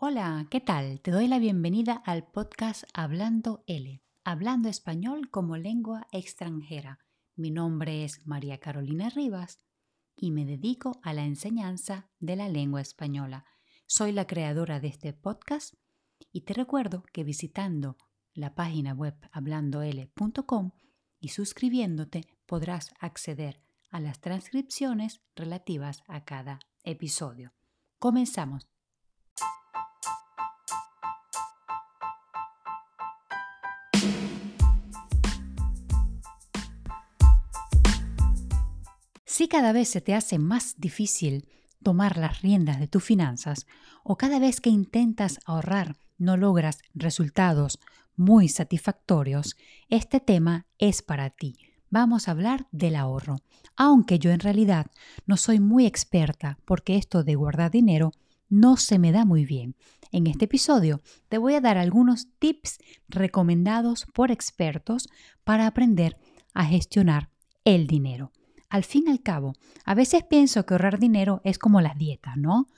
Hola, ¿qué tal? Te doy la bienvenida al podcast Hablando L, hablando español como lengua extranjera. Mi nombre es María Carolina Rivas y me dedico a la enseñanza de la lengua española. Soy la creadora de este podcast y te recuerdo que visitando la página web hablandol.com y suscribiéndote podrás acceder a las transcripciones relativas a cada episodio. Comenzamos. Si cada vez se te hace más difícil tomar las riendas de tus finanzas o cada vez que intentas ahorrar no logras resultados muy satisfactorios, este tema es para ti. Vamos a hablar del ahorro, aunque yo en realidad no soy muy experta porque esto de guardar dinero no se me da muy bien. En este episodio te voy a dar algunos tips recomendados por expertos para aprender a gestionar el dinero. Al fin y al cabo, a veces pienso que ahorrar dinero es como las dietas, ¿no?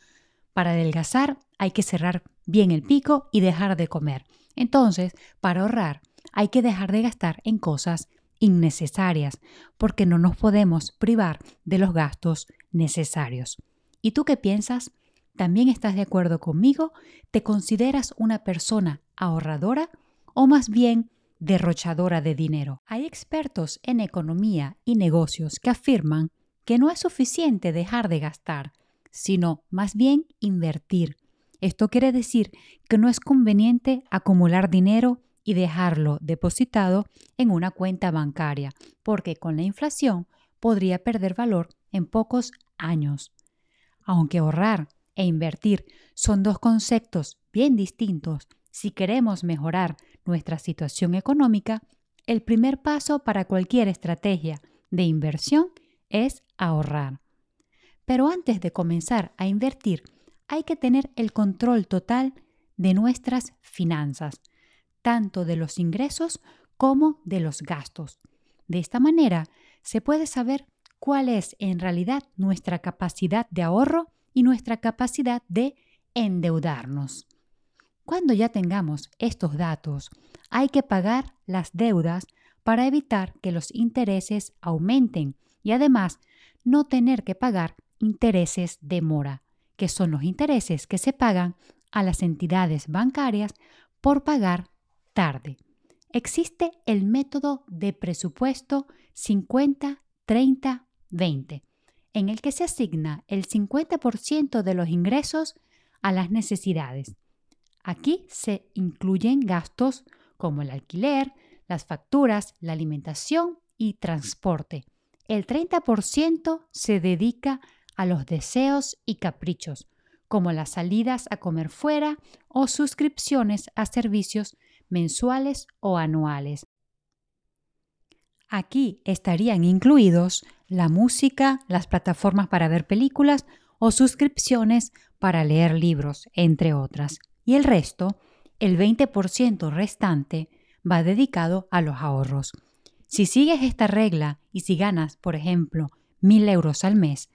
Para adelgazar hay que cerrar bien el pico y dejar de comer. Entonces, para ahorrar hay que dejar de gastar en cosas innecesarias, porque no nos podemos privar de los gastos necesarios. ¿Y tú qué piensas? ¿También estás de acuerdo conmigo? ¿Te consideras una persona ahorradora o más bien derrochadora de dinero. Hay expertos en economía y negocios que afirman que no es suficiente dejar de gastar, sino más bien invertir. Esto quiere decir que no es conveniente acumular dinero y dejarlo depositado en una cuenta bancaria, porque con la inflación podría perder valor en pocos años. Aunque ahorrar e invertir son dos conceptos bien distintos, si queremos mejorar nuestra situación económica, el primer paso para cualquier estrategia de inversión es ahorrar. Pero antes de comenzar a invertir, hay que tener el control total de nuestras finanzas, tanto de los ingresos como de los gastos. De esta manera, se puede saber cuál es en realidad nuestra capacidad de ahorro y nuestra capacidad de endeudarnos. Cuando ya tengamos estos datos, hay que pagar las deudas para evitar que los intereses aumenten y además no tener que pagar intereses de mora, que son los intereses que se pagan a las entidades bancarias por pagar tarde. Existe el método de presupuesto 50-30-20, en el que se asigna el 50% de los ingresos a las necesidades Aquí se incluyen gastos como el alquiler, las facturas, la alimentación y transporte. El 30% se dedica a los deseos y caprichos, como las salidas a comer fuera o suscripciones a servicios mensuales o anuales. Aquí estarían incluidos la música, las plataformas para ver películas o suscripciones para leer libros, entre otras y el resto, el 20% restante, va dedicado a los ahorros. Si sigues esta regla y si ganas, por ejemplo, 1.000 euros al mes,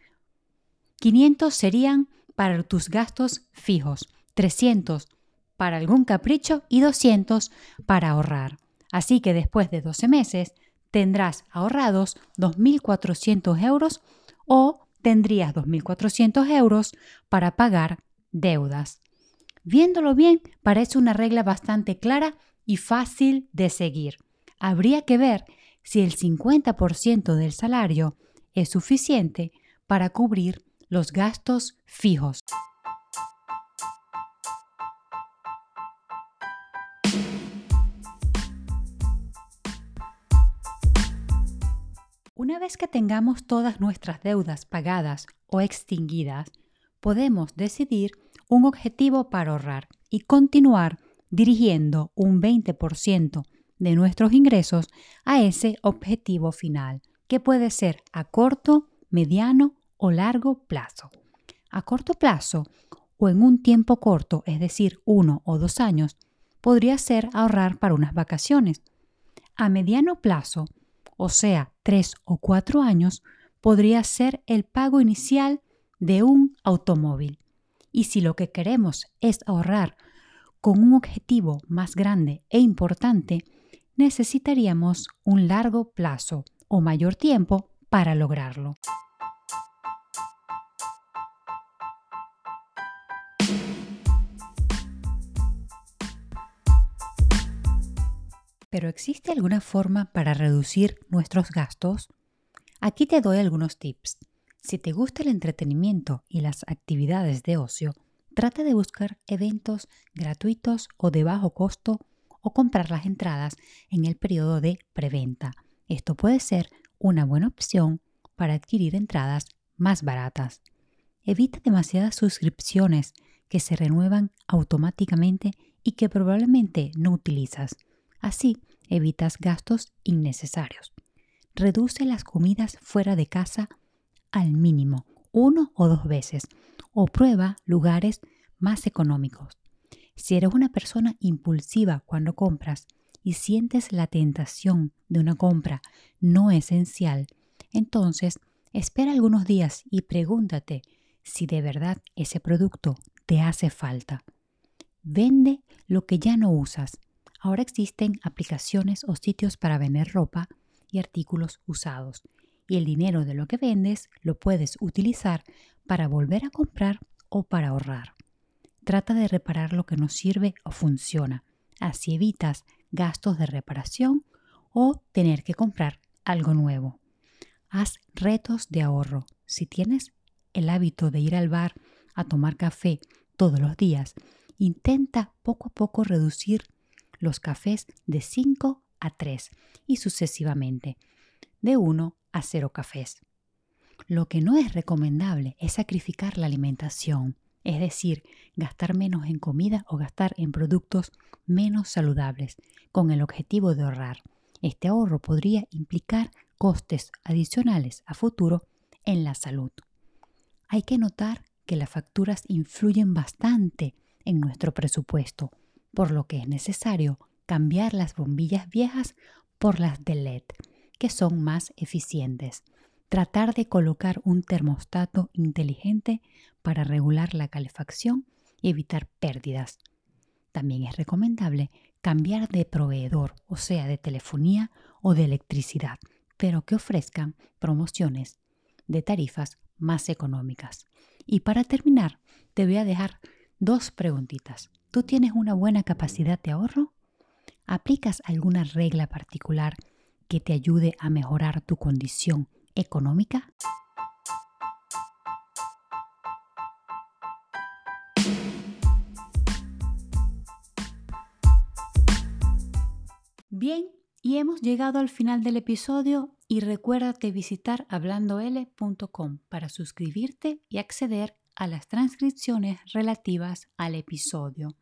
500 serían para tus gastos fijos, 300 para algún capricho y 200 para ahorrar. Así que después de 12 meses tendrás ahorrados 2.400 euros o tendrías 2.400 euros para pagar deudas. Viéndolo bien, parece una regla bastante clara y fácil de seguir. Habría que ver si el 50% del salario es suficiente para cubrir los gastos fijos. Una vez que tengamos todas nuestras deudas pagadas o extinguidas, podemos decidir un objetivo para ahorrar y continuar dirigiendo un 20% de nuestros ingresos a ese objetivo final, que puede ser a corto, mediano o largo plazo. A corto plazo o en un tiempo corto, es decir, uno o dos años, podría ser ahorrar para unas vacaciones. A mediano plazo, o sea, tres o cuatro años, podría ser el pago inicial de un automóvil Y si lo que queremos es ahorrar con un objetivo más grande e importante, necesitaríamos un largo plazo o mayor tiempo para lograrlo. Pero ¿existe alguna forma para reducir nuestros gastos? Aquí te doy algunos tips. Si te gusta el entretenimiento y las actividades de ocio, trata de buscar eventos gratuitos o de bajo costo o comprar las entradas en el periodo de preventa. Esto puede ser una buena opción para adquirir entradas más baratas. Evita demasiadas suscripciones que se renuevan automáticamente y que probablemente no utilizas. Así evitas gastos innecesarios. Reduce las comidas fuera de casa al mínimo, uno o dos veces, o prueba lugares más económicos. Si eres una persona impulsiva cuando compras y sientes la tentación de una compra no esencial, entonces espera algunos días y pregúntate si de verdad ese producto te hace falta. Vende lo que ya no usas Ahora existen aplicaciones o sitios para vender ropa y artículos usados y el dinero de lo que vendes lo puedes utilizar para volver a comprar o para ahorrar. Trata de reparar lo que no sirve o funciona, así evitas gastos de reparación o tener que comprar algo nuevo. Haz retos de ahorro. Si tienes el hábito de ir al bar a tomar café todos los días, intenta poco a poco reducir los cafés de 5 a 3 y sucesivamente, de 1 a 0 cafés. Lo que no es recomendable es sacrificar la alimentación, es decir, gastar menos en comida o gastar en productos menos saludables, con el objetivo de ahorrar. Este ahorro podría implicar costes adicionales a futuro en la salud. Hay que notar que las facturas influyen bastante en nuestro presupuesto por lo que es necesario cambiar las bombillas viejas por las de LED, que son más eficientes. Tratar de colocar un termostato inteligente para regular la calefacción y evitar pérdidas. También es recomendable cambiar de proveedor, o sea, de telefonía o de electricidad, pero que ofrezcan promociones de tarifas más económicas. Y para terminar, te voy a dejar dos preguntitas. ¿Tú tienes una buena capacidad de ahorro? ¿Aplicas alguna regla particular que te ayude a mejorar tu condición económica? Bien, y hemos llegado al final del episodio y recuérdate visitar hablandol.com para suscribirte y acceder a las transcripciones relativas al episodio.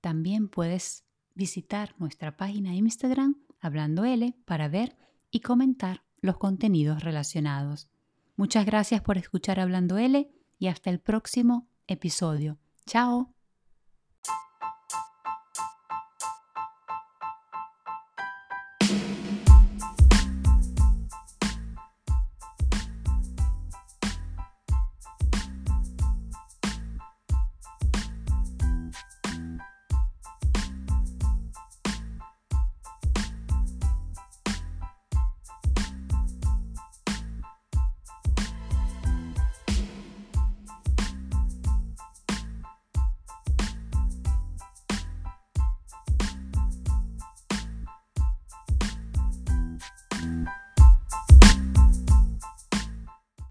También puedes visitar nuestra página Instagram, Hablando L, para ver y comentar los contenidos relacionados. Muchas gracias por escuchar Hablando L y hasta el próximo episodio. Chao.